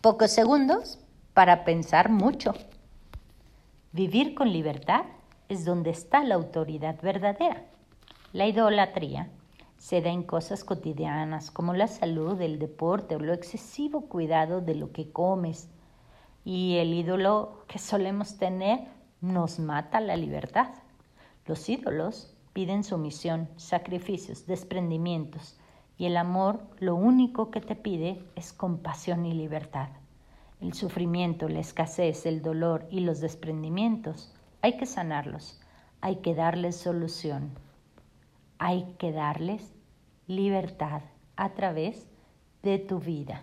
Pocos segundos para pensar mucho. Vivir con libertad es donde está la autoridad verdadera. La idolatría se da en cosas cotidianas como la salud, el deporte o lo excesivo cuidado de lo que comes. Y el ídolo que solemos tener nos mata la libertad. Los ídolos piden sumisión, sacrificios, desprendimientos, y el amor lo único que te pide es compasión y libertad. El sufrimiento, la escasez, el dolor y los desprendimientos hay que sanarlos, hay que darles solución, hay que darles libertad a través de tu vida.